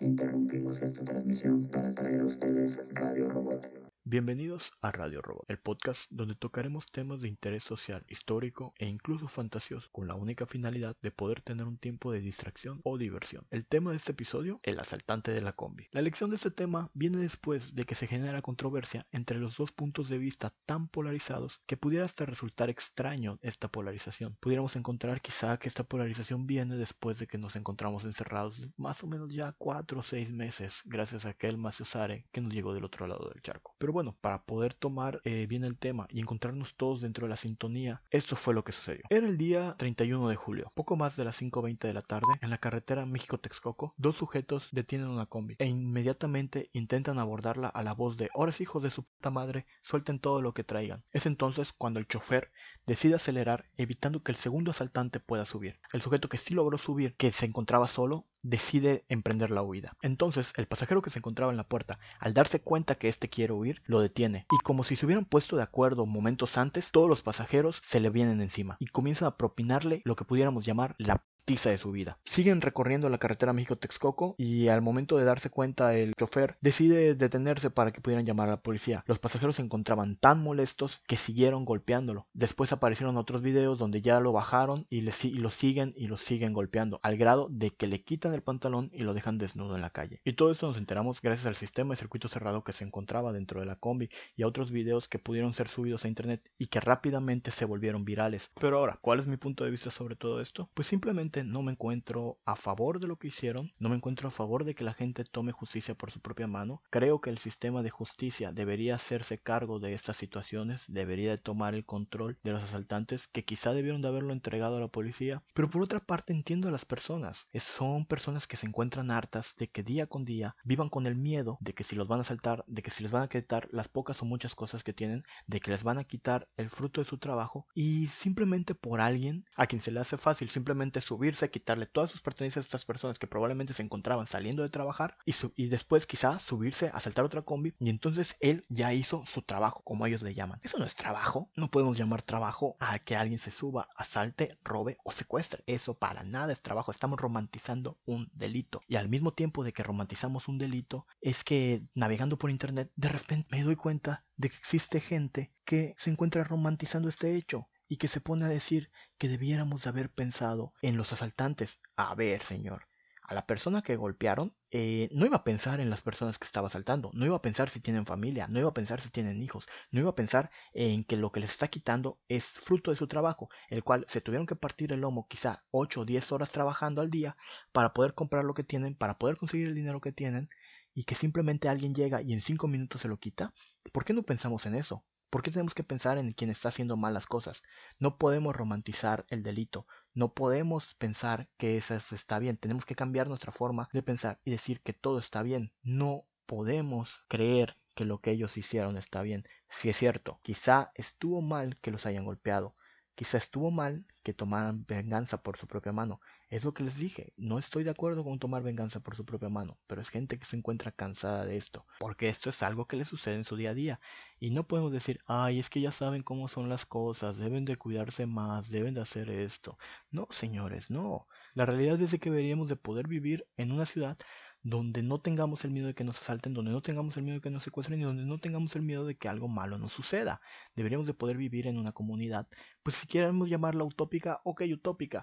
Interrumpimos esta transmisión para traer a ustedes Radio Robot. Bienvenidos a Radio Robot, el podcast donde tocaremos temas de interés social, histórico e incluso fantasioso, con la única finalidad de poder tener un tiempo de distracción o diversión. El tema de este episodio, el asaltante de la combi. La elección de este tema viene después de que se genera controversia entre los dos puntos de vista tan polarizados que pudiera hasta resultar extraño esta polarización. Pudiéramos encontrar quizá que esta polarización viene después de que nos encontramos encerrados más o menos ya cuatro o seis meses gracias a aquel Maciosare que nos llegó del otro lado del charco. Pero bueno, para poder tomar eh, bien el tema y encontrarnos todos dentro de la sintonía, esto fue lo que sucedió. Era el día 31 de julio, poco más de las 5.20 de la tarde, en la carretera México-Texcoco, dos sujetos detienen una combi e inmediatamente intentan abordarla a la voz de, ahora hijos de su puta madre, suelten todo lo que traigan. Es entonces cuando el chofer decide acelerar, evitando que el segundo asaltante pueda subir. El sujeto que sí logró subir, que se encontraba solo, decide emprender la huida. Entonces, el pasajero que se encontraba en la puerta, al darse cuenta que éste quiere huir, lo detiene. Y como si se hubieran puesto de acuerdo momentos antes, todos los pasajeros se le vienen encima y comienzan a propinarle lo que pudiéramos llamar la tiza de su vida. Siguen recorriendo la carretera México-Texcoco y al momento de darse cuenta el chofer decide detenerse para que pudieran llamar a la policía. Los pasajeros se encontraban tan molestos que siguieron golpeándolo. Después aparecieron otros videos donde ya lo bajaron y, le, y lo siguen y lo siguen golpeando al grado de que le quitan el pantalón y lo dejan desnudo en la calle. Y todo esto nos enteramos gracias al sistema de circuito cerrado que se encontraba dentro de la combi y a otros videos que pudieron ser subidos a internet y que rápidamente se volvieron virales. Pero ahora, ¿cuál es mi punto de vista sobre todo esto? Pues simplemente no me encuentro a favor de lo que hicieron, no me encuentro a favor de que la gente tome justicia por su propia mano. Creo que el sistema de justicia debería hacerse cargo de estas situaciones, debería de tomar el control de los asaltantes que quizá debieron de haberlo entregado a la policía. Pero por otra parte entiendo a las personas. Son personas que se encuentran hartas de que día con día vivan con el miedo de que si los van a asaltar, de que si les van a quitar las pocas o muchas cosas que tienen, de que les van a quitar el fruto de su trabajo y simplemente por alguien a quien se le hace fácil simplemente subir quitarle todas sus pertenencias a estas personas que probablemente se encontraban saliendo de trabajar y, después quizá subirse a saltar otra combi y entonces él ya hizo su trabajo, como ellos le llaman. Eso no es trabajo. No podemos llamar trabajo a que alguien se suba, asalte, robe o secuestre. Eso para nada es trabajo. Estamos romantizando un delito. Y al mismo tiempo de que romantizamos un delito, es que navegando por internet, de repente me doy cuenta de que existe gente que se encuentra romantizando este hecho y que se pone a decir que debiéramos de haber pensado en los asaltantes. A ver, señor, a la persona que golpearon eh, no iba a pensar en las personas que estaba asaltando, no iba a pensar si tienen familia, no iba a pensar si tienen hijos, no iba a pensar en que lo que les está quitando es fruto de su trabajo, el cual se tuvieron que partir el lomo quizá 8 o 10 horas trabajando al día para poder comprar lo que tienen, para poder conseguir el dinero que tienen y que simplemente alguien llega y en 5 minutos se lo quita. ¿Por qué no pensamos en eso? ¿Por qué tenemos que pensar en quien está haciendo malas cosas? No podemos romantizar el delito, no podemos pensar que eso está bien, tenemos que cambiar nuestra forma de pensar y decir que todo está bien. No podemos creer que lo que ellos hicieron está bien. Si es cierto, quizá estuvo mal que los hayan golpeado, quizá estuvo mal que tomaran venganza por su propia mano, es lo que les dije, no estoy de acuerdo con tomar venganza por su propia mano, pero es gente que se encuentra cansada de esto, porque esto es algo que les sucede en su día a día. Y no podemos decir, ay, es que ya saben cómo son las cosas, deben de cuidarse más, deben de hacer esto. No, señores, no. La realidad es que deberíamos de poder vivir en una ciudad donde no tengamos el miedo de que nos asalten, donde no tengamos el miedo de que nos secuestren y donde no tengamos el miedo de que algo malo nos suceda. Deberíamos de poder vivir en una comunidad, pues si queremos llamarla utópica, ok, utópica,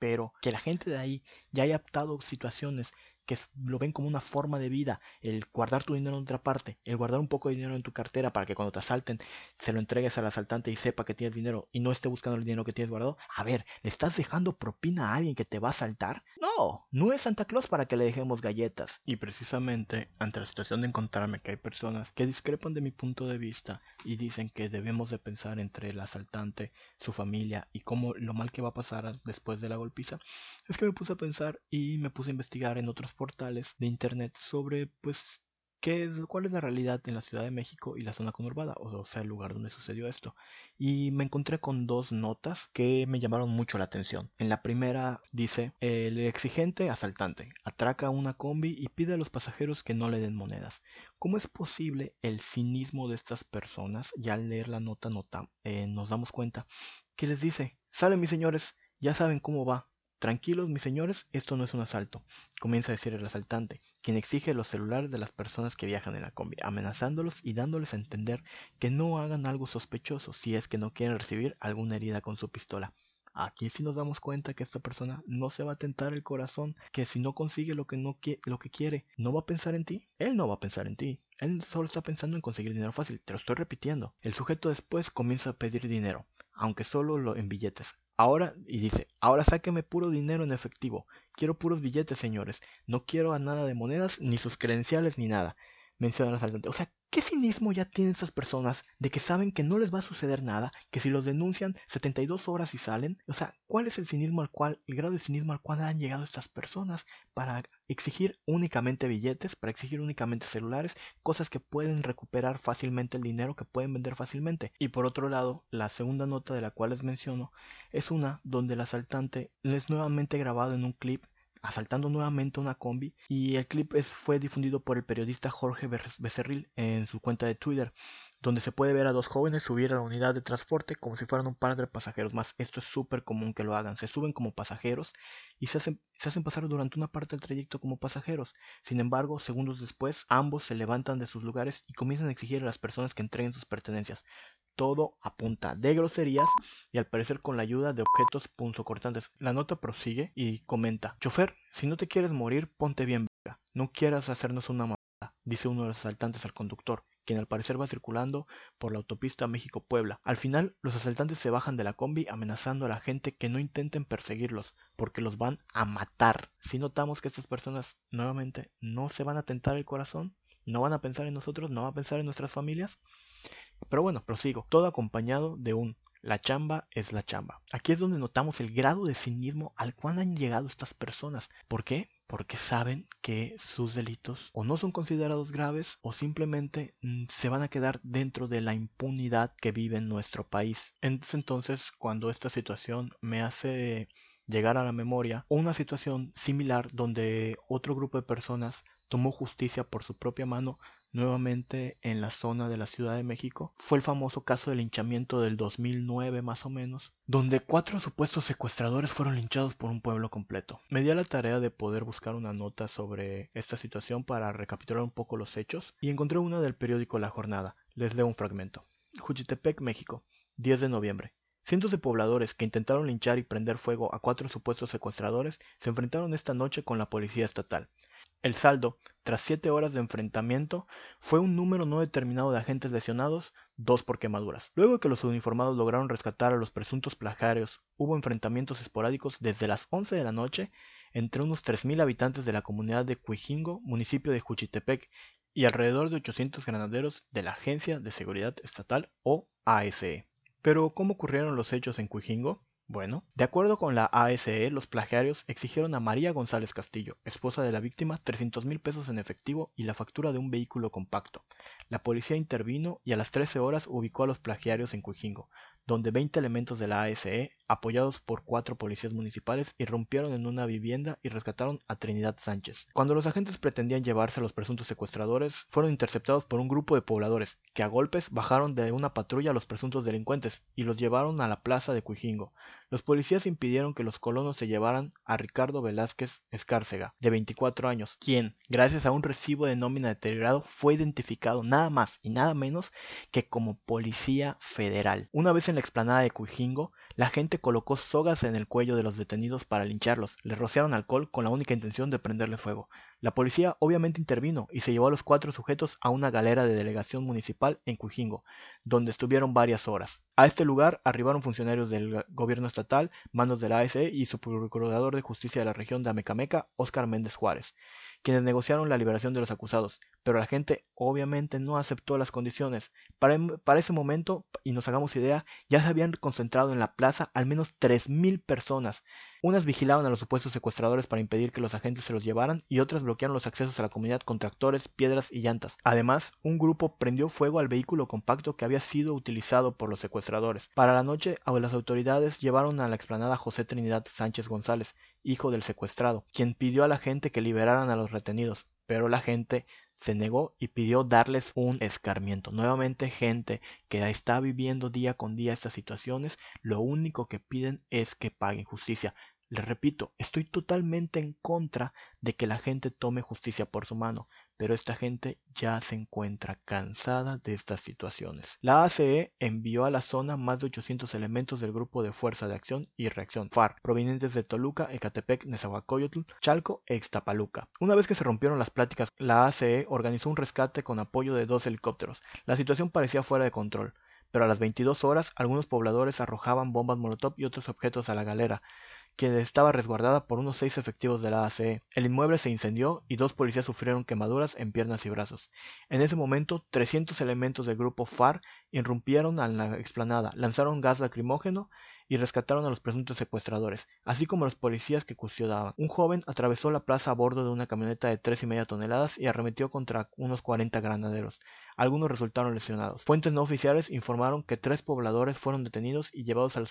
pero que la gente de ahí ya haya adaptado situaciones que lo ven como una forma de vida, el guardar tu dinero en otra parte, el guardar un poco de dinero en tu cartera para que cuando te asalten se lo entregues al asaltante y sepa que tienes dinero y no esté buscando el dinero que tienes guardado. A ver, ¿le estás dejando propina a alguien que te va a asaltar? No, no es Santa Claus para que le dejemos galletas. Y precisamente ante la situación de encontrarme que hay personas que discrepan de mi punto de vista y dicen que debemos de pensar entre el asaltante, su familia y cómo lo mal que va a pasar después de la golpiza, es que me puse a pensar y me puse a investigar en otros portales de internet sobre pues qué es, cuál es la realidad en la Ciudad de México y la zona conurbada, o sea, el lugar donde sucedió esto. Y me encontré con dos notas que me llamaron mucho la atención. En la primera dice, el exigente asaltante atraca una combi y pide a los pasajeros que no le den monedas. ¿Cómo es posible el cinismo de estas personas? Ya al leer la nota, nota eh, nos damos cuenta que les dice, sale mis señores, ya saben cómo va, Tranquilos, mis señores, esto no es un asalto, comienza a decir el asaltante, quien exige los celulares de las personas que viajan en la combi, amenazándolos y dándoles a entender que no hagan algo sospechoso si es que no quieren recibir alguna herida con su pistola. Aquí sí nos damos cuenta que esta persona no se va a tentar el corazón, que si no consigue lo que, no lo que quiere, no va a pensar en ti. Él no va a pensar en ti. Él solo está pensando en conseguir dinero fácil. Te lo estoy repitiendo. El sujeto después comienza a pedir dinero, aunque solo lo en billetes. Ahora, y dice, ahora sáqueme puro dinero en efectivo. Quiero puros billetes, señores. No quiero a nada de monedas, ni sus credenciales, ni nada. Menciona el asaltante. O sea, ¿Qué cinismo ya tienen estas personas de que saben que no les va a suceder nada, que si los denuncian 72 horas y salen? O sea, ¿cuál es el cinismo al cual, el grado de cinismo al cual han llegado estas personas para exigir únicamente billetes, para exigir únicamente celulares, cosas que pueden recuperar fácilmente el dinero, que pueden vender fácilmente? Y por otro lado, la segunda nota de la cual les menciono es una donde el asaltante es nuevamente grabado en un clip asaltando nuevamente una combi y el clip fue difundido por el periodista Jorge Becerril en su cuenta de Twitter, donde se puede ver a dos jóvenes subir a la unidad de transporte como si fueran un par de pasajeros más. Esto es súper común que lo hagan. Se suben como pasajeros y se hacen, se hacen pasar durante una parte del trayecto como pasajeros. Sin embargo, segundos después, ambos se levantan de sus lugares y comienzan a exigir a las personas que entreguen sus pertenencias todo a punta de groserías y al parecer con la ayuda de objetos punzocortantes. La nota prosigue y comenta, chofer, si no te quieres morir, ponte bien verga. No quieras hacernos una mamada, dice uno de los asaltantes al conductor, quien al parecer va circulando por la autopista México-Puebla. Al final, los asaltantes se bajan de la combi amenazando a la gente que no intenten perseguirlos, porque los van a matar. Si notamos que estas personas nuevamente no se van a tentar el corazón, no van a pensar en nosotros, no van a pensar en nuestras familias, pero bueno, prosigo, todo acompañado de un la chamba es la chamba. Aquí es donde notamos el grado de cinismo al cual han llegado estas personas. ¿Por qué? Porque saben que sus delitos o no son considerados graves o simplemente mm, se van a quedar dentro de la impunidad que vive en nuestro país. Entonces, cuando esta situación me hace llegar a la memoria una situación similar donde otro grupo de personas tomó justicia por su propia mano nuevamente en la zona de la Ciudad de México fue el famoso caso del linchamiento del 2009 más o menos, donde cuatro supuestos secuestradores fueron linchados por un pueblo completo. Me di a la tarea de poder buscar una nota sobre esta situación para recapitular un poco los hechos y encontré una del periódico La Jornada. Les leo un fragmento. Juchitepec, México, 10 de noviembre. Cientos de pobladores que intentaron linchar y prender fuego a cuatro supuestos secuestradores se enfrentaron esta noche con la policía estatal. El saldo, tras siete horas de enfrentamiento, fue un número no determinado de agentes lesionados, dos por quemaduras. Luego que los uniformados lograron rescatar a los presuntos plagiarios, hubo enfrentamientos esporádicos desde las 11 de la noche entre unos 3.000 habitantes de la comunidad de Cuijingo, municipio de Juchitepec, y alrededor de 800 granaderos de la Agencia de Seguridad Estatal o ASE. Pero, ¿cómo ocurrieron los hechos en Cuijingo? Bueno, de acuerdo con la ASE, los plagiarios exigieron a María González Castillo, esposa de la víctima, 300 mil pesos en efectivo y la factura de un vehículo compacto. La policía intervino y a las 13 horas ubicó a los plagiarios en Cuijingo, donde 20 elementos de la ASE apoyados por cuatro policías municipales, irrumpieron en una vivienda y rescataron a Trinidad Sánchez. Cuando los agentes pretendían llevarse a los presuntos secuestradores, fueron interceptados por un grupo de pobladores, que a golpes bajaron de una patrulla a los presuntos delincuentes y los llevaron a la plaza de Cuijingo. Los policías impidieron que los colonos se llevaran a Ricardo Velázquez Escárcega, de 24 años, quien, gracias a un recibo de nómina deteriorado, fue identificado nada más y nada menos que como policía federal. Una vez en la explanada de Cuijingo, la gente colocó sogas en el cuello de los detenidos para lincharlos, les rociaron alcohol con la única intención de prenderle fuego. La policía obviamente intervino y se llevó a los cuatro sujetos a una galera de delegación municipal en Cuijingo, donde estuvieron varias horas. A este lugar arribaron funcionarios del gobierno estatal, manos de la ASE y su procurador de justicia de la región de Amecameca, Óscar Méndez Juárez, quienes negociaron la liberación de los acusados, pero la gente obviamente no aceptó las condiciones. Para, para, ese momento, y nos hagamos idea, ya se habían concentrado en la plaza al menos 3.000 personas. Unas vigilaban a los supuestos secuestradores para impedir que los agentes se los llevaran y otras bloquearon los accesos a la comunidad con tractores, piedras y llantas. Además, un grupo prendió fuego al vehículo compacto que había sido utilizado por los secuestradores. Para la noche, las autoridades llevaron a la explanada José Trinidad Sánchez González, hijo del secuestrado, quien pidió a la gente que liberaran a los retenidos, pero la gente se negó y pidió darles un escarmiento. Nuevamente gente que está viviendo día con día estas situaciones, lo único que piden es que paguen justicia. Les repito, estoy totalmente en contra de que la gente tome justicia por su mano, pero esta gente ya se encuentra cansada de estas situaciones. La ACE envió a la zona más de 800 elementos del Grupo de Fuerza de Acción y Reacción FARC, provenientes de Toluca, Ecatepec, Nezahualcóyotl, Chalco e Ixtapaluca. Una vez que se rompieron las pláticas, la ACE organizó un rescate con apoyo de dos helicópteros. La situación parecía fuera de control pero a las 22 horas algunos pobladores arrojaban bombas molotov y otros objetos a la galera, que estaba resguardada por unos seis efectivos de la ACE. El inmueble se incendió y dos policías sufrieron quemaduras en piernas y brazos. En ese momento, 300 elementos del grupo FAR irrumpieron a la explanada, lanzaron gas lacrimógeno y rescataron a los presuntos secuestradores, así como a los policías que custodiaban. Un joven atravesó la plaza a bordo de una camioneta de tres y media toneladas y arremetió contra unos 40 granaderos. Algunos resultaron lesionados. Fuentes no oficiales informaron que tres pobladores fueron detenidos y llevados a la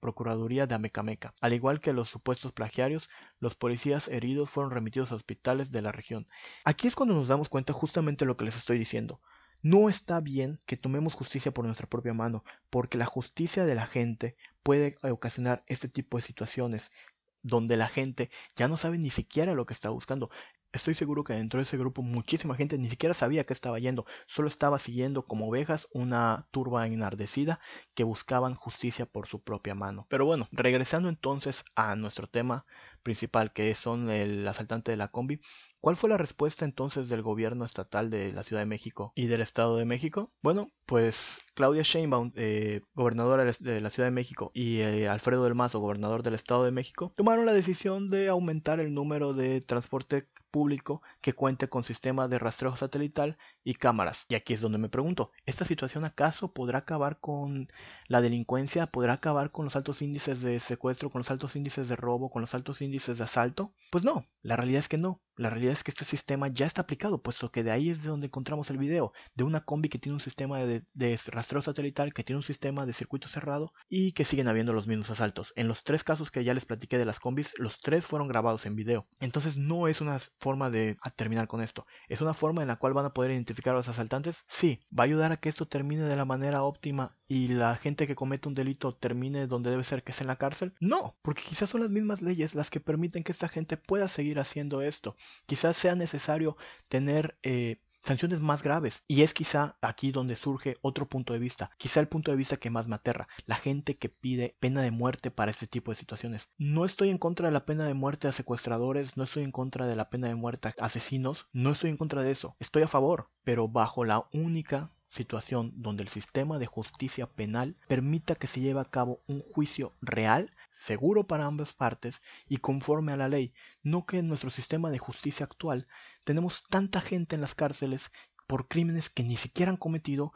Procuraduría de Amecameca. Al igual que los supuestos plagiarios, los policías heridos fueron remitidos a hospitales de la región. Aquí es cuando nos damos cuenta justamente lo que les estoy diciendo. No está bien que tomemos justicia por nuestra propia mano, porque la justicia de la gente puede ocasionar este tipo de situaciones donde la gente ya no sabe ni siquiera lo que está buscando. Estoy seguro que dentro de ese grupo muchísima gente ni siquiera sabía que estaba yendo, solo estaba siguiendo como ovejas una turba enardecida que buscaban justicia por su propia mano. Pero bueno, regresando entonces a nuestro tema principal que son el asaltante de la combi, ¿cuál fue la respuesta entonces del gobierno estatal de la Ciudad de México y del Estado de México? Bueno, pues Claudia Sheinbaum, eh, gobernadora de la Ciudad de México, y eh, Alfredo del Mazo, gobernador del Estado de México, tomaron la decisión de aumentar el número de transporte público que cuente con sistema de rastreo satelital y cámaras. Y aquí es donde me pregunto, ¿esta situación acaso podrá acabar con la delincuencia? ¿Podrá acabar con los altos índices de secuestro, con los altos índices de robo, con los altos índices de asalto? Pues no, la realidad es que no. La realidad es que este sistema ya está aplicado, puesto que de ahí es de donde encontramos el video, de una combi que tiene un sistema de, de, rastreo satelital, que tiene un sistema de circuito cerrado y que siguen habiendo los mismos asaltos. En los tres casos que ya les platiqué de las combis, los tres fueron grabados en video. Entonces no es una forma de terminar con esto. ¿Es una forma en la cual van a poder identificar a los asaltantes? Sí. ¿Va a ayudar a que esto termine de la manera óptima y la gente que comete un delito termine donde debe ser, que es en la cárcel? No, porque quizás son las mismas leyes las que permiten que esta gente pueda seguir haciendo esto. Quizás sea necesario tener eh, sanciones más graves. Y es quizá aquí donde surge otro punto de vista, quizá el punto de vista que más me aterra, la gente que pide pena de muerte para este tipo de situaciones. No estoy en contra de la pena de muerte a secuestradores, no estoy en contra de la pena de muerte a asesinos, no estoy en contra de eso, estoy a favor, pero bajo la única situación donde el sistema de justicia penal permita que se lleve a cabo un juicio real, seguro para ambas partes y conforme a la ley, no que en nuestro sistema de justicia actual tenemos tanta gente en las cárceles por crímenes que ni siquiera han cometido,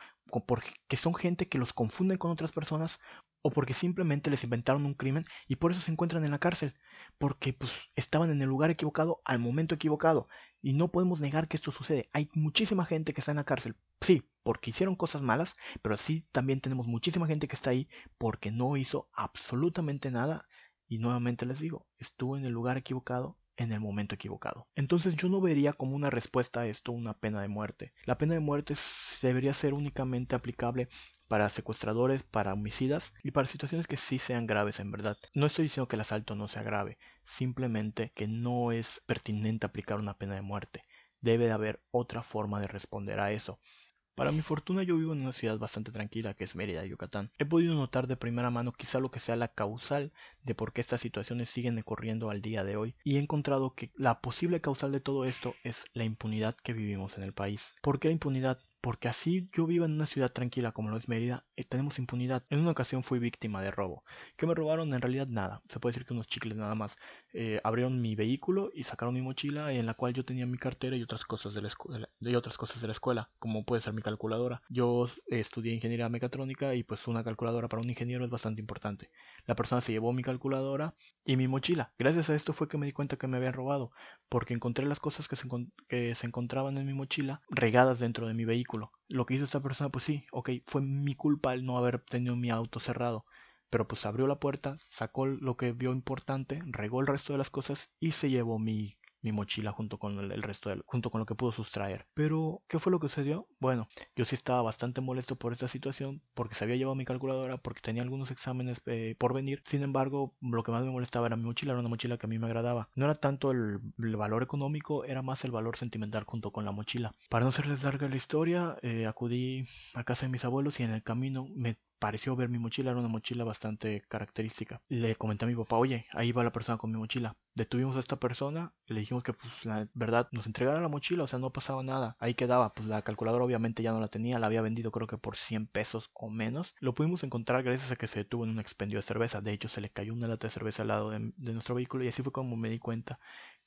porque son gente que los confunden con otras personas o porque simplemente les inventaron un crimen y por eso se encuentran en la cárcel, porque pues estaban en el lugar equivocado al momento equivocado y no podemos negar que esto sucede. Hay muchísima gente que está en la cárcel, sí, porque hicieron cosas malas, pero sí también tenemos muchísima gente que está ahí porque no hizo absolutamente nada y nuevamente les digo, estuvo en el lugar equivocado en el momento equivocado. Entonces yo no vería como una respuesta a esto una pena de muerte. La pena de muerte debería ser únicamente aplicable para secuestradores, para homicidas y para situaciones que sí sean graves en verdad. No estoy diciendo que el asalto no sea grave, simplemente que no es pertinente aplicar una pena de muerte. Debe de haber otra forma de responder a eso. Para mi fortuna yo vivo en una ciudad bastante tranquila que es Mérida, Yucatán. He podido notar de primera mano quizá lo que sea la causal de por qué estas situaciones siguen ocurriendo al día de hoy y he encontrado que la posible causal de todo esto es la impunidad que vivimos en el país. ¿Por qué la impunidad? porque así yo vivo en una ciudad tranquila como lo es Mérida, y tenemos impunidad. En una ocasión fui víctima de robo. ¿Qué me robaron? En realidad nada. Se puede decir que unos chicles nada más. Eh, abrieron mi vehículo y sacaron mi mochila en la cual yo tenía mi cartera y otras cosas de la escuela, y otras cosas de la escuela, como puede ser mi calculadora. Yo estudié ingeniería mecatrónica y pues una calculadora para un ingeniero es bastante importante. La persona se llevó mi calculadora y mi mochila. Gracias a esto fue que me di cuenta que me habían robado, porque encontré las cosas que se, que se encontraban en mi mochila regadas dentro de mi vehículo lo que hizo esta persona, pues sí, ok, fue mi culpa el no haber tenido mi auto cerrado. Pero pues abrió la puerta, sacó lo que vio importante, regó el resto de las cosas y se llevó mi, mi mochila junto con el, resto del, junto con lo que pudo sustraer. Pero, ¿qué fue lo que sucedió? Bueno, yo sí estaba bastante molesto por esta situación, porque se había llevado mi calculadora, porque tenía algunos exámenes eh, por venir. Sin embargo, lo que más me molestaba era mi mochila, era una mochila que a mí me agradaba. No era tanto el, valor económico, era más el valor sentimental junto con la mochila. Para no hacerles larga la historia, eh, acudí a casa de mis abuelos y en el camino me pareció ver mi mochila, era una mochila bastante característica. Le comenté a mi papá, oye, ahí va la persona con mi mochila. Detuvimos a esta persona, le dijimos que pues la verdad nos entregara la mochila, o sea, no pasaba nada. Ahí quedaba, pues la calculadora obviamente ya no la tenía, la había vendido creo que por 100 pesos o menos. Lo pudimos encontrar gracias a que se detuvo en un expendio de cerveza. De hecho, se le cayó una lata de cerveza al lado de, de nuestro vehículo y así fue como me di cuenta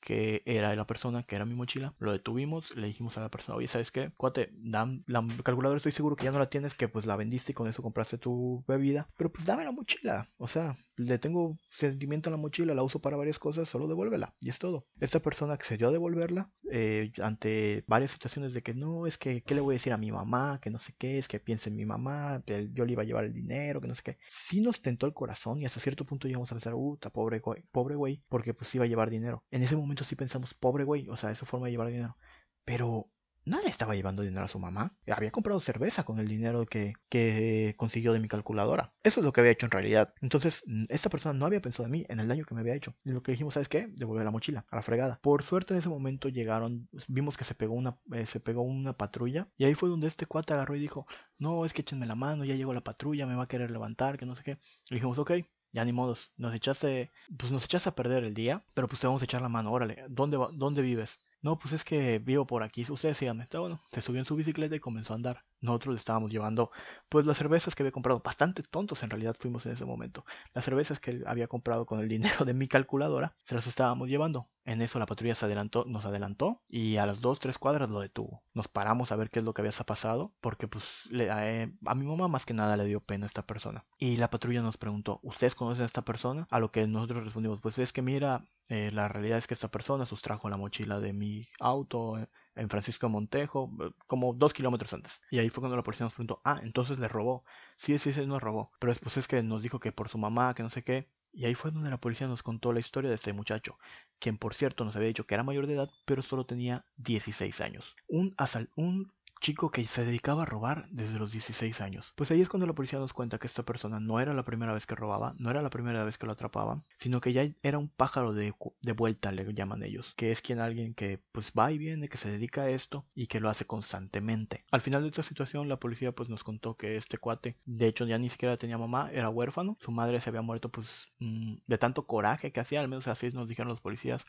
que era la persona, que era mi mochila. Lo detuvimos, le dijimos a la persona, oye, ¿sabes qué? Cuate, dame la calculadora, estoy seguro que ya no la tienes, que pues la vendiste y con eso compraste tu bebida, pero pues dame la mochila. O sea, le tengo sentimiento a la mochila, la uso para varias cosas, solo devuélvela. Y es todo. Esta persona accedió a devolverla eh, ante varias situaciones de que no, es que, ¿qué le voy a decir a mi mamá? Que no sé qué, es que piense en mi mamá, que yo le iba a llevar el dinero, que no sé qué. Sí nos tentó el corazón y hasta cierto punto llegamos a pensar, uh, pobre güey, pobre güey, porque pues iba a llevar dinero. En ese momento sí pensamos, pobre güey, o sea, esa forma de llevar dinero. Pero no le estaba llevando dinero a su mamá. Había comprado cerveza con el dinero que, que, consiguió de mi calculadora. Eso es lo que había hecho en realidad. Entonces, esta persona no había pensado en mí, en el daño que me había hecho. Y lo que dijimos, ¿sabes qué? Devolver la mochila, a la fregada. Por suerte en ese momento llegaron, vimos que se pegó una, eh, se pegó una patrulla. Y ahí fue donde este cuate agarró y dijo, no, es que échenme la mano, ya llegó la patrulla, me va a querer levantar, que no sé qué. Le dijimos, ok, ya ni modos, nos echaste, pues nos echaste a perder el día, pero pues te vamos a echar la mano, órale, ¿dónde, dónde vives? No, pues es que vivo por aquí. Ustedes síganme. Está bueno. Se subió en su bicicleta y comenzó a andar. Nosotros estábamos llevando, pues, las cervezas que había comprado. Bastante tontos en realidad fuimos en ese momento. Las cervezas que había comprado con el dinero de mi calculadora, se las estábamos llevando. En eso la patrulla se adelantó, nos adelantó y a las dos, tres cuadras lo detuvo. Nos paramos a ver qué es lo que había pasado, porque pues le, eh, a mi mamá más que nada le dio pena a esta persona. Y la patrulla nos preguntó, ¿ustedes conocen a esta persona? A lo que nosotros respondimos, pues es que mira, eh, la realidad es que esta persona sustrajo la mochila de mi auto eh, en Francisco Montejo, eh, como dos kilómetros antes. Y ahí fue cuando la policía nos preguntó, ah, entonces le robó. Sí, sí, sí, nos robó. Pero después es que nos dijo que por su mamá, que no sé qué. Y ahí fue donde la policía nos contó la historia de este muchacho, quien por cierto nos había dicho que era mayor de edad, pero solo tenía 16 años. Un, asal un chico que se dedicaba a robar desde los 16 años. Pues ahí es cuando la policía nos cuenta que esta persona no era la primera vez que robaba, no era la primera vez que lo atrapaban, sino que ya era un pájaro de, de vuelta, le llaman ellos, que es quien alguien que pues va y viene, que se dedica a esto y que lo hace constantemente. Al final de esta situación la policía pues nos contó que este cuate, de hecho ya ni siquiera tenía mamá, era huérfano, su madre se había muerto pues mm, de tanto coraje que hacía, al menos así nos dijeron los policías,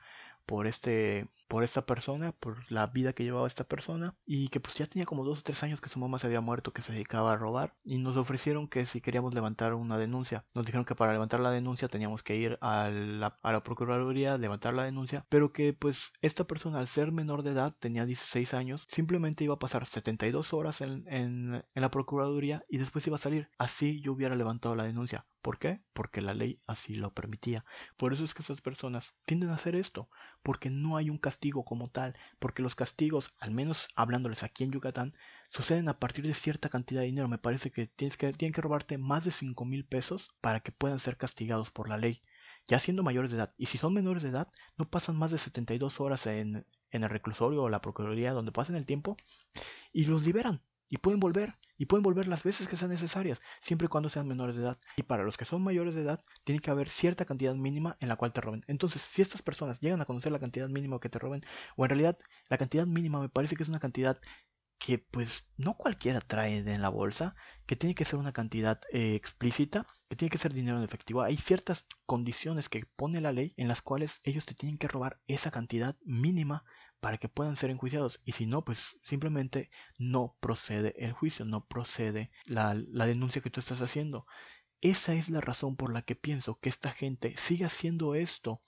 por este por esta persona, por la vida que llevaba esta persona y que pues ya tenía como dos o tres años que su mamá se había muerto, que se dedicaba a robar y nos ofrecieron que si queríamos levantar una denuncia, nos dijeron que para levantar la denuncia teníamos que ir a la, a la procuraduría, levantar la denuncia, pero que pues esta persona al ser menor de edad, tenía 16 años, simplemente iba a pasar 72 horas en, en, en la procuraduría y después iba a salir, así yo hubiera levantado la denuncia. ¿Por qué? Porque la ley así lo permitía. Por eso es que esas personas tienden a hacer esto, porque no hay un castigo como tal, porque los castigos, al menos hablándoles aquí en Yucatán, suceden a partir de cierta cantidad de dinero. Me parece que, tienes que tienen que robarte más de 5 mil pesos para que puedan ser castigados por la ley, ya siendo mayores de edad. Y si son menores de edad, no pasan más de 72 horas en, en el reclusorio o la procuraduría donde pasen el tiempo y los liberan y pueden volver y pueden volver las veces que sean necesarias, siempre y cuando sean menores de edad. Y para los que son mayores de edad, tiene que haber cierta cantidad mínima en la cual te roben. Entonces, si estas personas llegan a conocer la cantidad mínima que te roben, o en realidad la cantidad mínima me parece que es una cantidad que pues no cualquiera trae en la bolsa, que tiene que ser una cantidad eh, explícita, que tiene que ser dinero en efectivo. Hay ciertas condiciones que pone la ley en las cuales ellos te tienen que robar esa cantidad mínima para que puedan ser enjuiciados. Y si no, pues simplemente no procede el juicio, no procede la, la denuncia que tú estás haciendo. Esa es la razón por la que pienso que esta gente sigue haciendo esto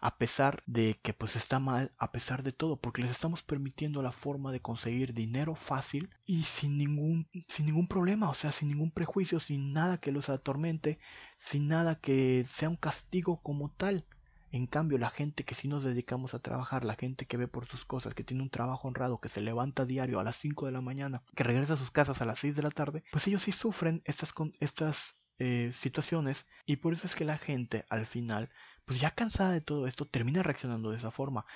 a pesar de que pues está mal, a pesar de todo, porque les estamos permitiendo la forma de conseguir dinero fácil y sin ningún sin ningún problema, o sea, sin ningún prejuicio, sin nada que los atormente, sin nada que sea un castigo como tal. En cambio, la gente que sí nos dedicamos a trabajar, la gente que ve por sus cosas, que tiene un trabajo honrado, que se levanta diario a las 5 de la mañana, que regresa a sus casas a las 6 de la tarde, pues ellos sí sufren estas, estas eh, situaciones y por eso es que la gente al final, pues ya cansada de todo esto, termina reaccionando de esa forma.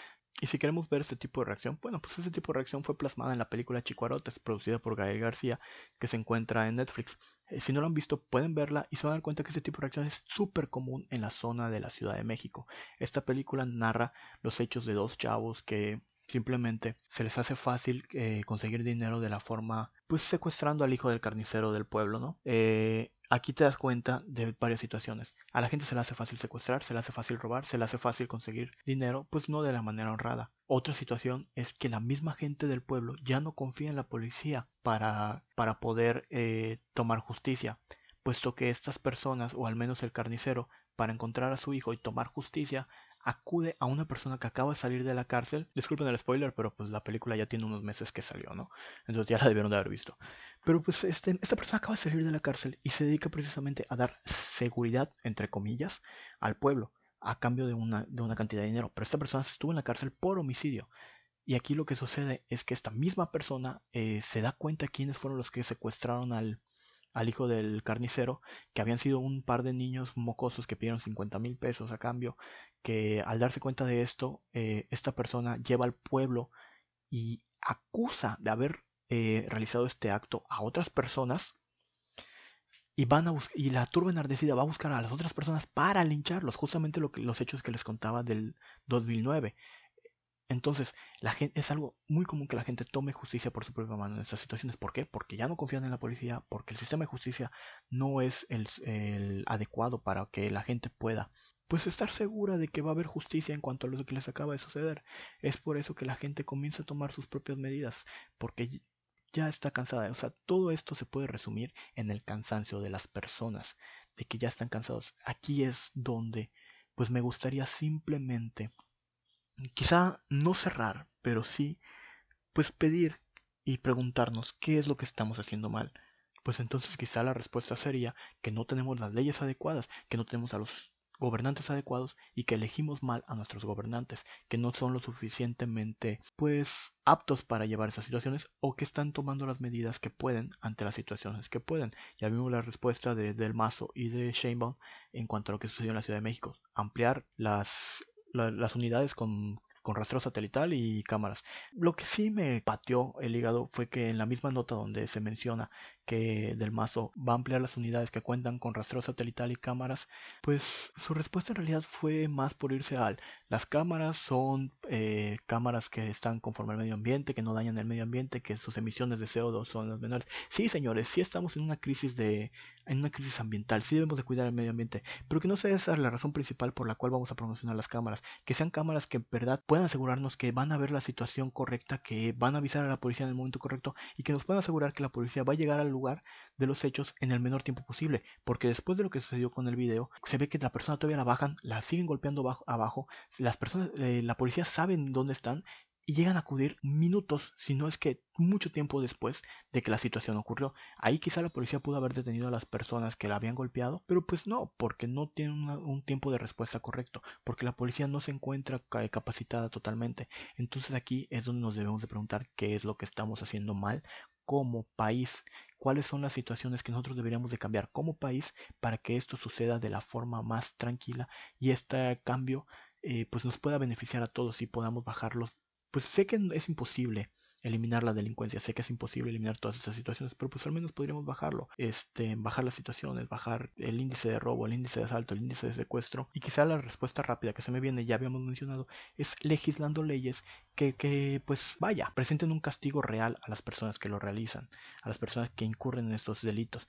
Y si queremos ver este tipo de reacción, bueno, pues ese tipo de reacción fue plasmada en la película Chicuarotes, producida por Gael García, que se encuentra en Netflix. Eh, si no lo han visto, pueden verla y se van a dar cuenta que este tipo de reacción es súper común en la zona de la Ciudad de México. Esta película narra los hechos de dos chavos que simplemente se les hace fácil eh, conseguir dinero de la forma, pues secuestrando al hijo del carnicero del pueblo, ¿no? Eh, aquí te das cuenta de varias situaciones. A la gente se le hace fácil secuestrar, se le hace fácil robar, se le hace fácil conseguir dinero, pues no de la manera honrada. Otra situación es que la misma gente del pueblo ya no confía en la policía para, para poder eh, tomar justicia, puesto que estas personas, o al menos el carnicero, para encontrar a su hijo y tomar justicia, acude a una persona que acaba de salir de la cárcel. Disculpen el spoiler, pero pues la película ya tiene unos meses que salió, ¿no? Entonces ya la debieron de haber visto. Pero pues este, esta persona acaba de salir de la cárcel y se dedica precisamente a dar seguridad, entre comillas, al pueblo a cambio de una, de una cantidad de dinero. Pero esta persona estuvo en la cárcel por homicidio. Y aquí lo que sucede es que esta misma persona eh, se da cuenta quiénes fueron los que secuestraron al, al hijo del carnicero, que habían sido un par de niños mocosos que pidieron 50 mil pesos a cambio, que al darse cuenta de esto, eh, esta persona lleva al pueblo y acusa de haber eh, realizado este acto a otras personas y van a y la turba enardecida va a buscar a las otras personas para lincharlos, justamente los hechos que les contaba del 2009. Entonces, la gente, es algo muy común que la gente tome justicia por su propia mano en estas situaciones. ¿Por qué? Porque ya no confían en la policía, porque el sistema de justicia no es el, adecuado para que la gente pueda pues estar segura de que va a haber justicia en cuanto a lo que les acaba de suceder. Es por eso que la gente comienza a tomar sus propias medidas, porque ya está cansada. O sea, todo esto se puede resumir en el cansancio de las personas, de que ya están cansados. Aquí es donde, pues me gustaría simplemente quizá no cerrar, pero sí, pues pedir y preguntarnos qué es lo que estamos haciendo mal. Pues entonces quizá la respuesta sería que no tenemos las leyes adecuadas, que no tenemos a los gobernantes adecuados y que elegimos mal a nuestros gobernantes, que no son lo suficientemente pues aptos para llevar esas situaciones o que están tomando las medidas que pueden ante las situaciones que pueden. Ya vimos la respuesta de Del Mazo y de Sheinbaum en cuanto a lo que sucedió en la Ciudad de México. Ampliar las las unidades con, con rastreo satelital y cámaras. Lo que sí me pateó el hígado fue que en la misma nota donde se menciona que Del Mazo va a ampliar las unidades que cuentan con rastreo satelital y cámaras, pues su respuesta en realidad fue más por irse al las cámaras son eh, cámaras que están conforme al medio ambiente, que no dañan el medio ambiente, que sus emisiones de CO2 son las menores. Sí, señores, sí estamos en una crisis de en una crisis ambiental, sí debemos de cuidar el medio ambiente, pero que no sea esa la razón principal por la cual vamos a promocionar las cámaras, que sean cámaras que en verdad puedan asegurarnos que van a ver la situación correcta, que van a avisar a la policía en el momento correcto y que nos puedan asegurar que la policía va a llegar al lugar de los hechos en el menor tiempo posible, porque después de lo que sucedió con el video, se ve que la persona todavía la bajan, la siguen golpeando abajo, las personas, eh, la policía saben dónde están y llegan a acudir minutos, si no es que mucho tiempo después de que la situación ocurrió. Ahí quizá la policía pudo haber detenido a las personas que la habían golpeado, pero pues no, porque no tienen un tiempo de respuesta correcto, porque la policía no se encuentra capacitada totalmente. Entonces aquí es donde nos debemos de preguntar qué es lo que estamos haciendo mal como país, cuáles son las situaciones que nosotros deberíamos de cambiar como país para que esto suceda de la forma más tranquila y este cambio eh, pues nos pueda beneficiar a todos y podamos bajarlos. Pues sé que es imposible eliminar la delincuencia. Sé que es imposible eliminar todas esas situaciones, pero pues al menos podríamos bajarlo. Este, bajar las situaciones, bajar el índice de robo, el índice de asalto, el índice de secuestro. Y quizá la respuesta rápida que se me viene, ya habíamos mencionado, es legislando leyes que, que pues vaya, presenten un castigo real a las personas que lo realizan, a las personas que incurren en estos delitos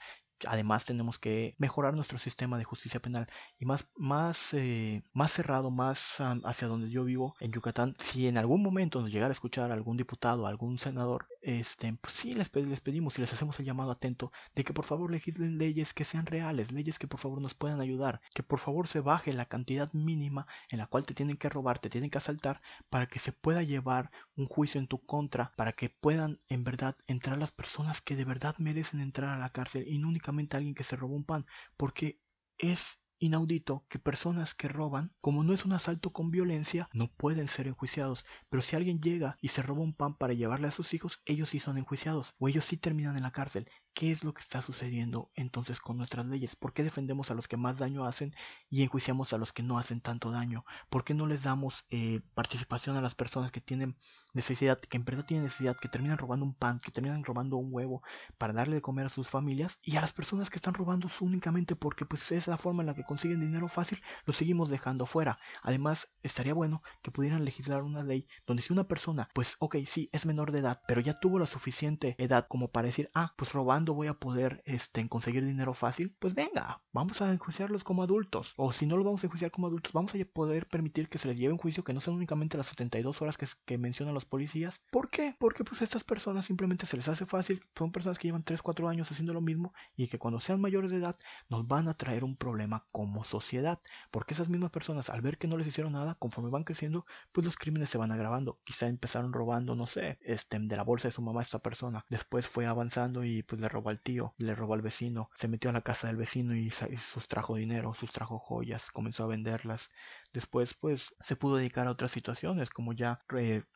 además tenemos que mejorar nuestro sistema de justicia penal y más más eh, más cerrado más hacia donde yo vivo en Yucatán si en algún momento nos llegara a escuchar algún diputado algún senador este pues sí les, les pedimos y les hacemos el llamado atento de que por favor legislen leyes que sean reales leyes que por favor nos puedan ayudar que por favor se baje la cantidad mínima en la cual te tienen que robar te tienen que asaltar para que se pueda llevar un juicio en tu contra para que puedan en verdad entrar las personas que de verdad merecen entrar a la cárcel y no únicamente alguien que se robó un pan, porque es inaudito que personas que roban, como no es un asalto con violencia, no pueden ser enjuiciados. Pero si alguien llega y se roba un pan para llevarle a sus hijos, ellos sí son enjuiciados o ellos sí terminan en la cárcel. ¿Qué es lo que está sucediendo entonces con nuestras leyes? ¿Por qué defendemos a los que más daño hacen y enjuiciamos a los que no hacen tanto daño? ¿Por qué no les damos eh, participación a las personas que tienen necesidad, que en verdad tienen necesidad, que terminan robando un pan, que terminan robando un huevo para darle de comer a sus familias? Y a las personas que están robando únicamente porque pues es la forma en la que consiguen dinero fácil, lo seguimos dejando fuera. Además, estaría bueno que pudieran legislar una ley donde si una persona, pues ok, sí, es menor de edad, pero ya tuvo la suficiente edad como para decir, ah, pues robando voy a poder este, conseguir dinero fácil, pues venga, vamos a enjuiciarlos como adultos. O si no los vamos a enjuiciar como adultos, vamos a poder permitir que se les lleve un juicio que no sean únicamente las 72 horas que, que mencionan los policías. ¿Por qué? Porque pues estas personas simplemente se les hace fácil, son personas que llevan 3, 4 años haciendo lo mismo y que cuando sean mayores de edad nos van a traer un problema como sociedad. Porque esas mismas personas al ver que no les hicieron nada, conforme van creciendo, pues los crímenes se van agravando. Quizá empezaron robando, no sé, este, de la bolsa de su mamá esta persona. Después fue avanzando y pues le robó al tío, le robó al vecino, se metió a la casa del vecino y, sustrajo dinero, sustrajo joyas, comenzó a venderlas. Después, pues, se pudo dedicar a otras situaciones, como ya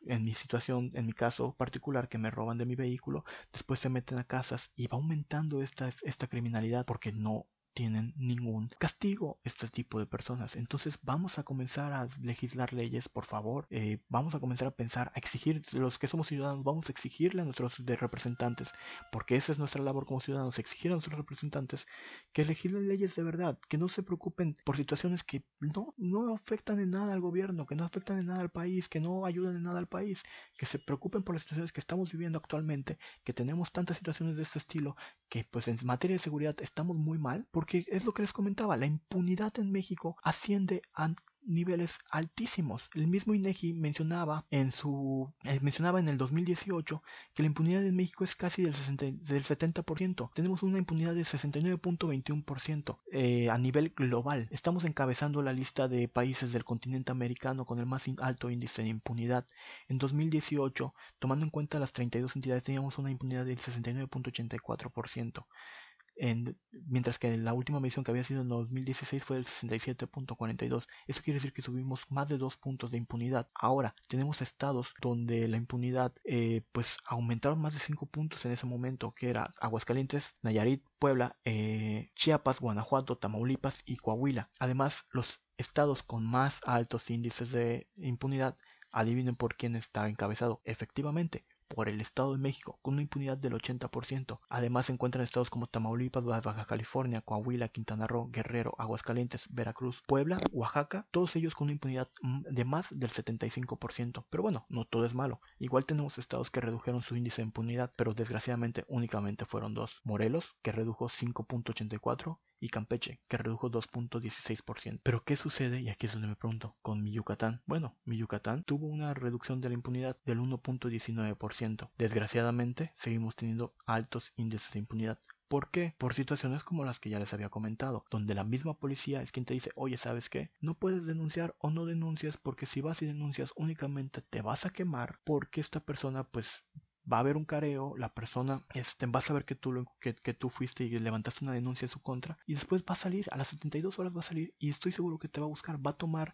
en mi situación, en mi caso particular, que me roban de mi vehículo, después se meten a casas y va aumentando esta, esta criminalidad porque no tienen ningún castigo este tipo de personas. Entonces vamos a comenzar a legislar leyes, por favor. Eh, vamos a comenzar a pensar, a exigir, los que somos ciudadanos, vamos a exigirle a nuestros representantes, porque esa es nuestra labor como ciudadanos, exigir a nuestros representantes que legislen leyes de verdad, que no se preocupen por situaciones que no, no afectan en nada al gobierno, que no afectan en nada al país, que no ayudan en nada al país, que se preocupen por las situaciones que estamos viviendo actualmente, que tenemos tantas situaciones de este estilo, que pues en materia de seguridad estamos muy mal, porque es lo que les comentaba, la impunidad en México asciende a niveles altísimos. El mismo INEGI mencionaba en su eh, mencionaba en el 2018 que la impunidad en México es casi del, 60, del 70%. Tenemos una impunidad de 69.21% eh, a nivel global. Estamos encabezando la lista de países del continente americano con el más alto índice de impunidad. En 2018, tomando en cuenta las 32 entidades, teníamos una impunidad del 69.84% mientras que la última medición que había sido en 2016 fue del 67.42. Eso quiere decir que subimos más de dos puntos de impunidad. Ahora, tenemos estados donde la impunidad eh, pues aumentaron más de cinco puntos en ese momento, que era Aguascalientes, Nayarit, Puebla, eh, Chiapas, Guanajuato, Tamaulipas y Coahuila. Además, los estados con más altos índices de impunidad Adivinen por quién está encabezado. Efectivamente, por el Estado de México, con una impunidad del 80%. Además se encuentran estados como Tamaulipas, Baja California, Coahuila, Quintana Roo, Guerrero, Aguascalientes, Veracruz, Puebla, Oaxaca, todos ellos con una impunidad mm, de más del 75%. Pero bueno, no todo es malo. Igual tenemos estados que redujeron su índice de impunidad, pero desgraciadamente únicamente fueron dos. Morelos, que redujo 5.84 y Campeche, que redujo 2.16%. Pero ¿qué sucede? Y aquí es donde me pregunto, con mi Yucatán. Bueno, mi Yucatán tuvo una reducción de la impunidad del 1.19%. Desgraciadamente, seguimos teniendo altos índices de impunidad. ¿Por qué? Por situaciones como las que ya les había comentado, donde la misma policía es quien te dice, oye, ¿sabes qué? No puedes denunciar o no denuncias porque si vas y denuncias únicamente te vas a quemar porque esta persona pues va a haber un careo, la persona este, va a saber que tú, que, que, tú fuiste y levantaste una denuncia en su contra y después va a salir, a las 72 horas va a salir y estoy seguro que te va a buscar, va a tomar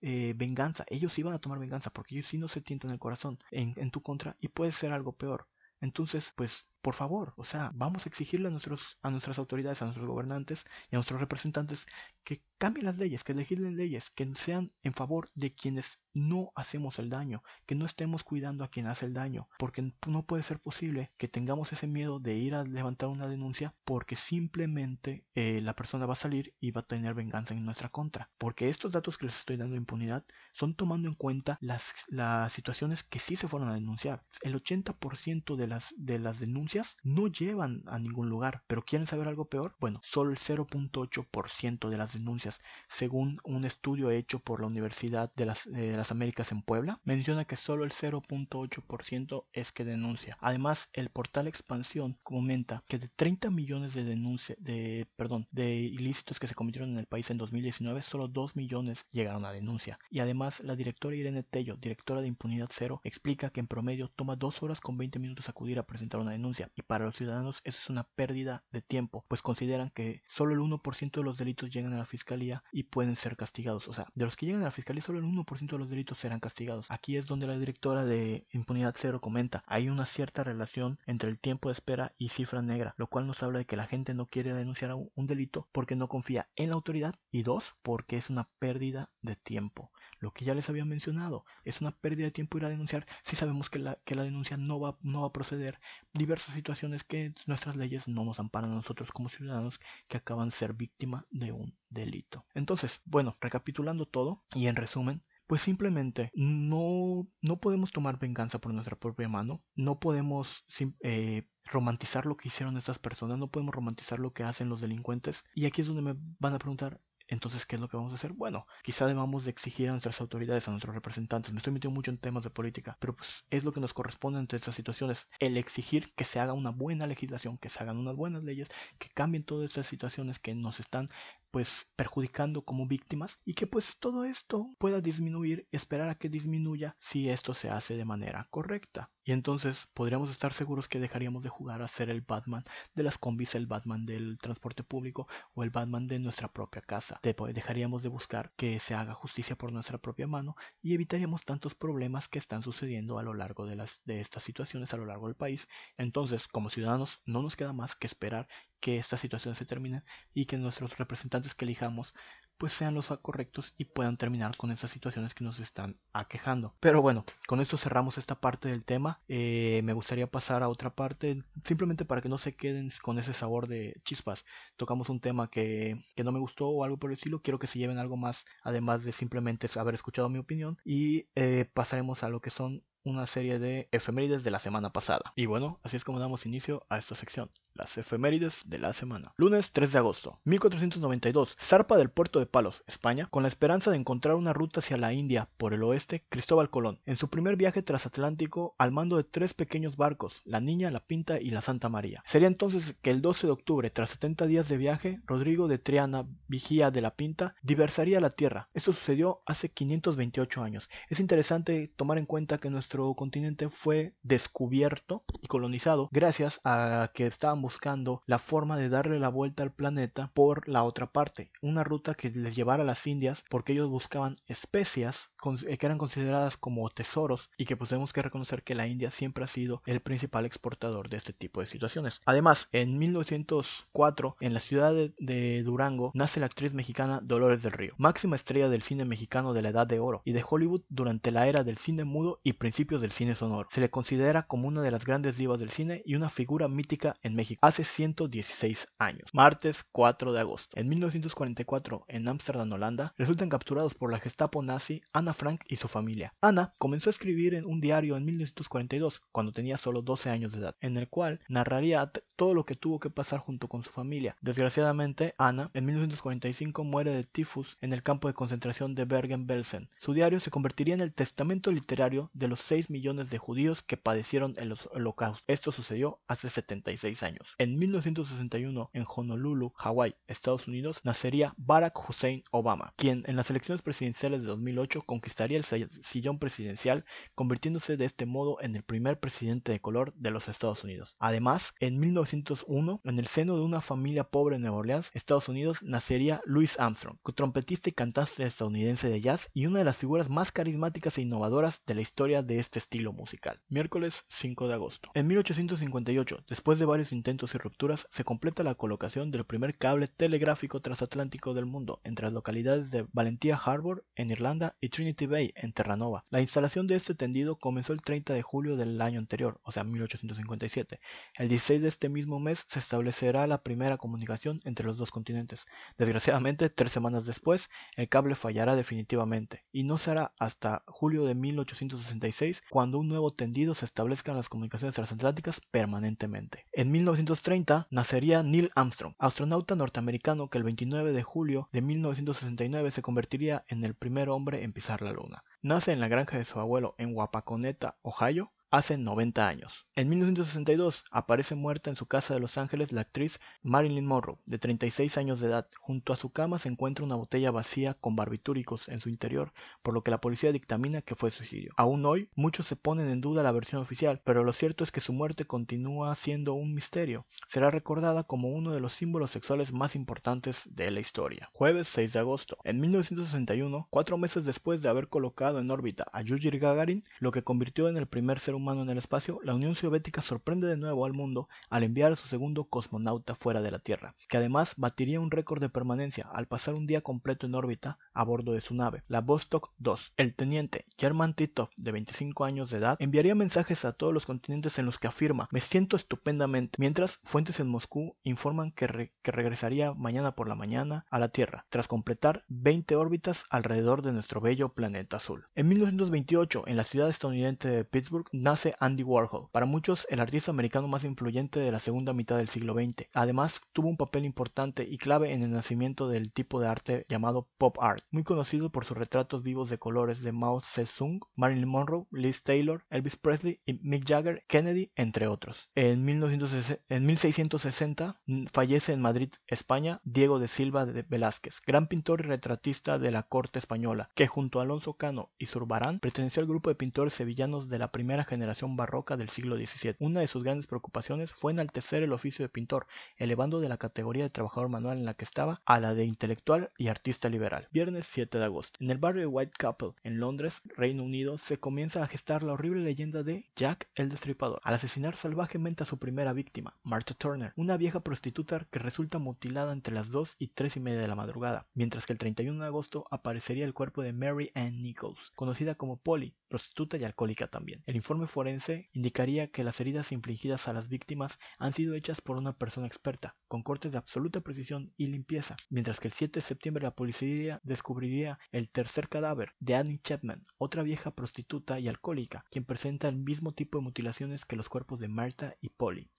eh, venganza, ellos sí van a tomar venganza porque ellos sí no se tientan el corazón en, en tu contra y puede ser algo peor. Entonces, pues, por favor, o sea, vamos a exigirle a, nuestros, a nuestras autoridades, a nuestros gobernantes y a nuestros representantes que cambien las leyes, que legislen leyes, que sean en favor de quienes no hacemos el daño, que no estemos cuidando a quien hace el daño, porque no puede ser posible que tengamos ese miedo de ir a levantar una denuncia porque simplemente eh, la persona va a salir y va a tener venganza en nuestra contra. Porque estos datos que les estoy dando de impunidad son tomando en cuenta las, las situaciones que sí se fueron a denunciar. El 80% de las, de las denuncias no llevan a ningún lugar, pero ¿quieren saber algo peor? Bueno, solo el 0.8% de las denuncias, según un estudio hecho por la Universidad de las, las Américas en Puebla, menciona que solo el 0.8% es que denuncia. Además, el portal Expansión comenta que de 30 millones de denuncias, de, perdón, de ilícitos que se cometieron en el país en 2019, solo 2 millones llegaron a denuncia. Y además, la directora Irene Tello, directora de Impunidad Cero, explica que en promedio toma 2 horas con 20 minutos acudir a presentar una denuncia y para los ciudadanos eso es una pérdida de tiempo, pues consideran que solo el 1% de los delitos llegan a la fiscalía y pueden ser castigados. O sea, de los que llegan a la fiscalía solo el 1% de los delitos serán castigados. Aquí es donde la directora de Impunidad Cero comenta, hay una cierta relación entre el tiempo de espera y cifra negra, lo cual nos habla de que la gente no quiere denunciar un delito porque no confía en la autoridad y dos, porque es una pérdida de tiempo. Lo que ya les había mencionado, es una pérdida de tiempo ir a denunciar si sabemos que la, que la denuncia no va, no va a proceder. Diversas situaciones que nuestras leyes no nos amparan a nosotros como ciudadanos que acaban de ser víctima de un delito. Entonces, bueno, recapitulando todo y en resumen, pues simplemente no, no podemos tomar venganza por nuestra propia mano, no podemos eh, romantizar lo que hicieron estas personas, no podemos romantizar lo que hacen los delincuentes. Y aquí es donde me van a preguntar, entonces, ¿qué es lo que vamos a hacer? Bueno, quizá debamos de exigir a nuestras autoridades, a nuestros representantes. Me estoy metiendo mucho en temas de política, pero pues es lo que nos corresponde entre estas situaciones. El exigir que se haga una buena legislación, que se hagan unas buenas leyes, que cambien todas estas situaciones que nos están pues perjudicando como víctimas y que pues todo esto pueda disminuir esperar a que disminuya si esto se hace de manera correcta. Y entonces podríamos estar seguros que dejaríamos de jugar a ser el Batman de las combis, el Batman del transporte público o el Batman de nuestra propia casa. Dejaríamos de buscar que se haga justicia por nuestra propia mano y evitaríamos tantos problemas que están sucediendo a lo largo de, las, de estas situaciones a lo largo del país. Entonces, como ciudadanos, no nos queda más que esperar que esta situación se termine y que nuestros representantes que elijamos pues sean los correctos y puedan terminar con esas situaciones que nos están aquejando. Pero bueno, con esto cerramos esta parte del tema. Eh, me gustaría pasar a otra parte, simplemente para que no se queden con ese sabor de chispas. Tocamos un tema que, no me gustó o algo por el estilo. Quiero que se lleven algo más, además de simplemente haber escuchado mi opinión. Y eh, pasaremos a lo que son una serie de efemérides de la semana pasada. Y bueno, así es como damos inicio a esta sección, las efemérides de la semana. Lunes 3 de agosto, 1492, zarpa del puerto de Palos, España, con la esperanza de encontrar una ruta hacia la India por el oeste, Cristóbal Colón, en su primer viaje transatlántico al mando de tres pequeños barcos, la Niña, la Pinta y la Santa María. Sería entonces que el 12 de octubre, tras 70 días de viaje, Rodrigo de Triana, vigía de la Pinta, diversaría la Tierra. Esto sucedió hace 528 años. Es interesante tomar en cuenta que nuestro continente fue descubierto y colonizado gracias a que estaban buscando la forma de darle la vuelta al planeta por la otra parte, una ruta que les llevara a las Indias porque ellos buscaban especias eh, que eran consideradas como tesoros y que pues tenemos que reconocer que la India siempre ha sido el principal exportador de este tipo de situaciones. Además, en 1904, en la ciudad de, de Durango, nace la actriz mexicana Dolores del Río, máxima estrella del cine mexicano de la Edad de Oro y de Hollywood durante la era del cine mudo y principio del cine sonoro. Se le considera como una de las grandes divas del cine y una figura mítica en México hace 116 años. Martes 4 de agosto. En 1944, en Ámsterdam, Holanda, resultan capturados por la Gestapo nazi Ana Frank y su familia. Ana comenzó a escribir en un diario en 1942, cuando tenía solo 12 años de edad, en el cual narraría todo lo que tuvo que pasar junto con su familia. Desgraciadamente, Ana, en 1945, muere de tifus en el campo de concentración de Bergen-Belsen. Su diario se convertiría en el testamento literario de los seis millones de judíos que padecieron el holocausto. Esto sucedió hace 76 años. En 1961, en Honolulu, Hawái, Estados Unidos, nacería Barack Hussein Obama, quien en las elecciones presidenciales de 2008 conquistaría el sillón presidencial, convirtiéndose de este modo en el primer presidente de color de los Estados Unidos. Además, en 1901, en el seno de una familia pobre en Nueva Orleans, Estados Unidos, nacería Louis Armstrong, trompetista y cantante estadounidense de jazz y una de las figuras más carismáticas e innovadoras de la historia de este estilo musical. Miércoles 5 de agosto. En 1858, después de varios intentos y rupturas, se completa la colocación del primer cable telegráfico transatlántico del mundo entre las localidades de Valentia Harbour en Irlanda y Trinity Bay en Terranova. La instalación de este tendido comenzó el 30 de julio del año anterior, o sea 1857. El 16 de este mismo mes se establecerá la primera comunicación entre los dos continentes. Desgraciadamente, tres semanas después, el cable fallará definitivamente y no será hasta julio de 1866 cuando un nuevo tendido se establezca en las comunicaciones transatlánticas permanentemente. En 1930 nacería Neil Armstrong, astronauta norteamericano que el 29 de julio de 1969 se convertiría en el primer hombre en pisar la luna. Nace en la granja de su abuelo en Wapakoneta, Ohio, hace 90 años. En 1962 aparece muerta en su casa de Los Ángeles la actriz Marilyn Monroe, de 36 años de edad. Junto a su cama se encuentra una botella vacía con barbitúricos en su interior, por lo que la policía dictamina que fue suicidio. Aún hoy, muchos se ponen en duda la versión oficial, pero lo cierto es que su muerte continúa siendo un misterio. Será recordada como uno de los símbolos sexuales más importantes de la historia. Jueves 6 de agosto. En 1961, cuatro meses después de haber colocado en órbita a Yuri Gagarin, lo que convirtió en el primer ser humano en el espacio, la Unión Soviética sorprende de nuevo al mundo al enviar a su segundo cosmonauta fuera de la Tierra, que además batiría un récord de permanencia al pasar un día completo en órbita a bordo de su nave, la Vostok 2. El teniente German Titov, de 25 años de edad, enviaría mensajes a todos los continentes en los que afirma me siento estupendamente, mientras fuentes en Moscú informan que, que regresaría mañana por la mañana a la Tierra, tras completar 20 órbitas alrededor de nuestro bello planeta azul. En 1928, en la ciudad estadounidense de Pittsburgh, nace Andy Warhol, para muchos el artista americano más influyente de la segunda mitad del siglo XX. Además, tuvo un papel importante y clave en el nacimiento del tipo de arte llamado pop art, muy conocido por sus retratos vivos de colores de Mao Zedong, Marilyn Monroe, Liz Taylor, Elvis Presley y Mick Jagger, Kennedy, entre otros. En, 1660 mm, fallece en Madrid, España, Diego de Silva de Velázquez, gran pintor y retratista de la corte española, que junto a Alonso Cano y Zurbarán perteneció al grupo de pintores sevillanos de la primera generación barroca del siglo XVII. Una de sus grandes preocupaciones fue enaltecer el oficio de pintor, elevando de la categoría de trabajador manual en la que estaba a la de intelectual y artista liberal. Viernes 7 de agosto. En el barrio de Whitechapel, en Londres, Reino Unido, se comienza a gestar la horrible leyenda de Jack el Destripador, al asesinar salvajemente a su primera víctima, Martha Turner, una vieja prostituta que resulta mutilada entre las 2 y 3 y media de la madrugada, mientras que el 31 de agosto aparecería el cuerpo de Mary Ann Nichols, conocida como Polly, prostituta y alcohólica también. El informe forense indicaría que las heridas infligidas a las víctimas han sido hechas por una persona experta, con cortes de absoluta precisión y limpieza, mientras que el 7 de septiembre la policía descubriría el tercer cadáver de Annie Chapman, otra vieja prostituta y alcohólica, quien presenta el mismo tipo de mutilaciones que los cuerpos de Martha y Polly.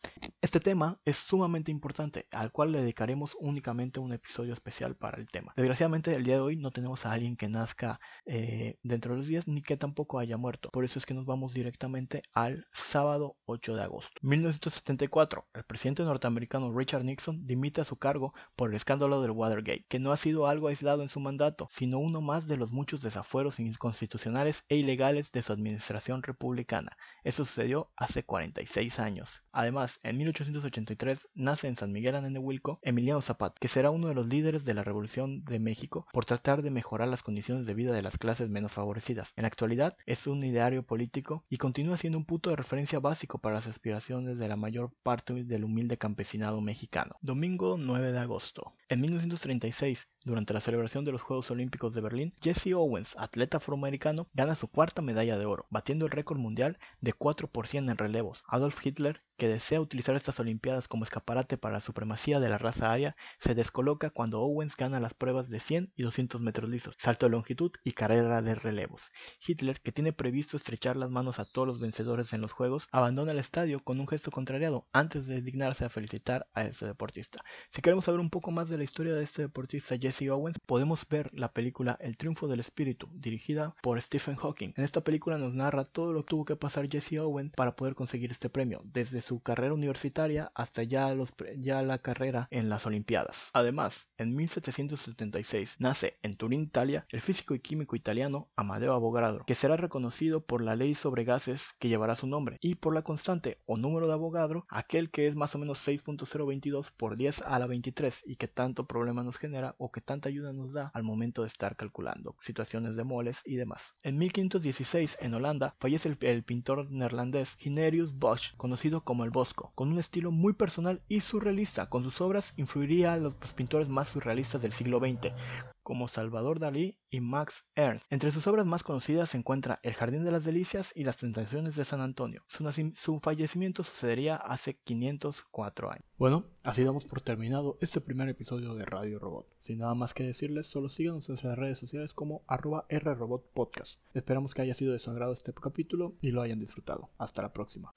Este tema es sumamente importante, al cual le dedicaremos únicamente un episodio especial para el tema. Desgraciadamente el día de hoy no tenemos a alguien que nazca eh, dentro de los días ni que tampoco haya muerto. Por eso es que nos vamos directamente al sábado 8 de agosto. 1974, el presidente norteamericano Richard Nixon dimite su cargo por el escándalo del Watergate, que no ha sido algo aislado en su mandato, sino uno más de los muchos desafueros inconstitucionales e ilegales de su administración republicana. Eso sucedió hace 46 años. Además, en 1883 nace en San Miguel Anenehuilco Emiliano Zapata, que será uno de los líderes de la Revolución de México por tratar de mejorar las condiciones de vida de las clases menos favorecidas. En la actualidad es un ideario político y continúa siendo un punto de referencia básico para las aspiraciones de la mayor parte del humilde campesinado mexicano. Domingo 9 de agosto. En 1936, durante la celebración de los Juegos Olímpicos de Berlín, Jesse Owens, atleta afroamericano, gana su cuarta medalla de oro, batiendo el récord mundial de 4 por 100 en relevos. Adolf Hitler que desea utilizar estas Olimpiadas como escaparate para la supremacía de la raza aria, se descoloca cuando Owens gana las pruebas de 100 y 200 metros lisos, salto de longitud y carrera de relevos. Hitler, que tiene previsto estrechar las manos a todos los vencedores en los Juegos, abandona el estadio con un gesto contrariado antes de dignarse a felicitar a este deportista. Si queremos saber un poco más de la historia de este deportista Jesse Owens, podemos ver la película El triunfo del espíritu, dirigida por Stephen Hawking. En esta película nos narra todo lo que tuvo que pasar Jesse Owens para poder conseguir este premio, desde su carrera universitaria hasta ya, los, la carrera en las Olimpiadas. Además, en 1776 nace en Turín, Italia, el físico y químico italiano Amadeo Avogadro, que será reconocido por la ley sobre gases que llevará su nombre y por la constante o número de Avogadro, aquel que es más o menos 6.022 por 10 a la 23 y que tanto problema nos genera o que tanta ayuda nos da al momento de estar calculando situaciones de moles y demás. En 1516 en Holanda fallece el, el pintor neerlandés Ginerius Bosch, conocido como el Bosco con un estilo muy personal y surrealista. Con sus obras influiría a los pintores más surrealistas del siglo XX, como Salvador Dalí y Max Ernst. Entre sus obras más conocidas se encuentra El Jardín de las Delicias y Las Tentaciones de San Antonio. Su, fallecimiento sucedería hace 504 años. Bueno, así damos por terminado este primer episodio de Radio Robot. Sin nada más que decirles, solo síganos en nuestras redes sociales como arroba rrobotpodcast. Esperamos que haya sido de su agrado este capítulo y lo hayan disfrutado. Hasta la próxima.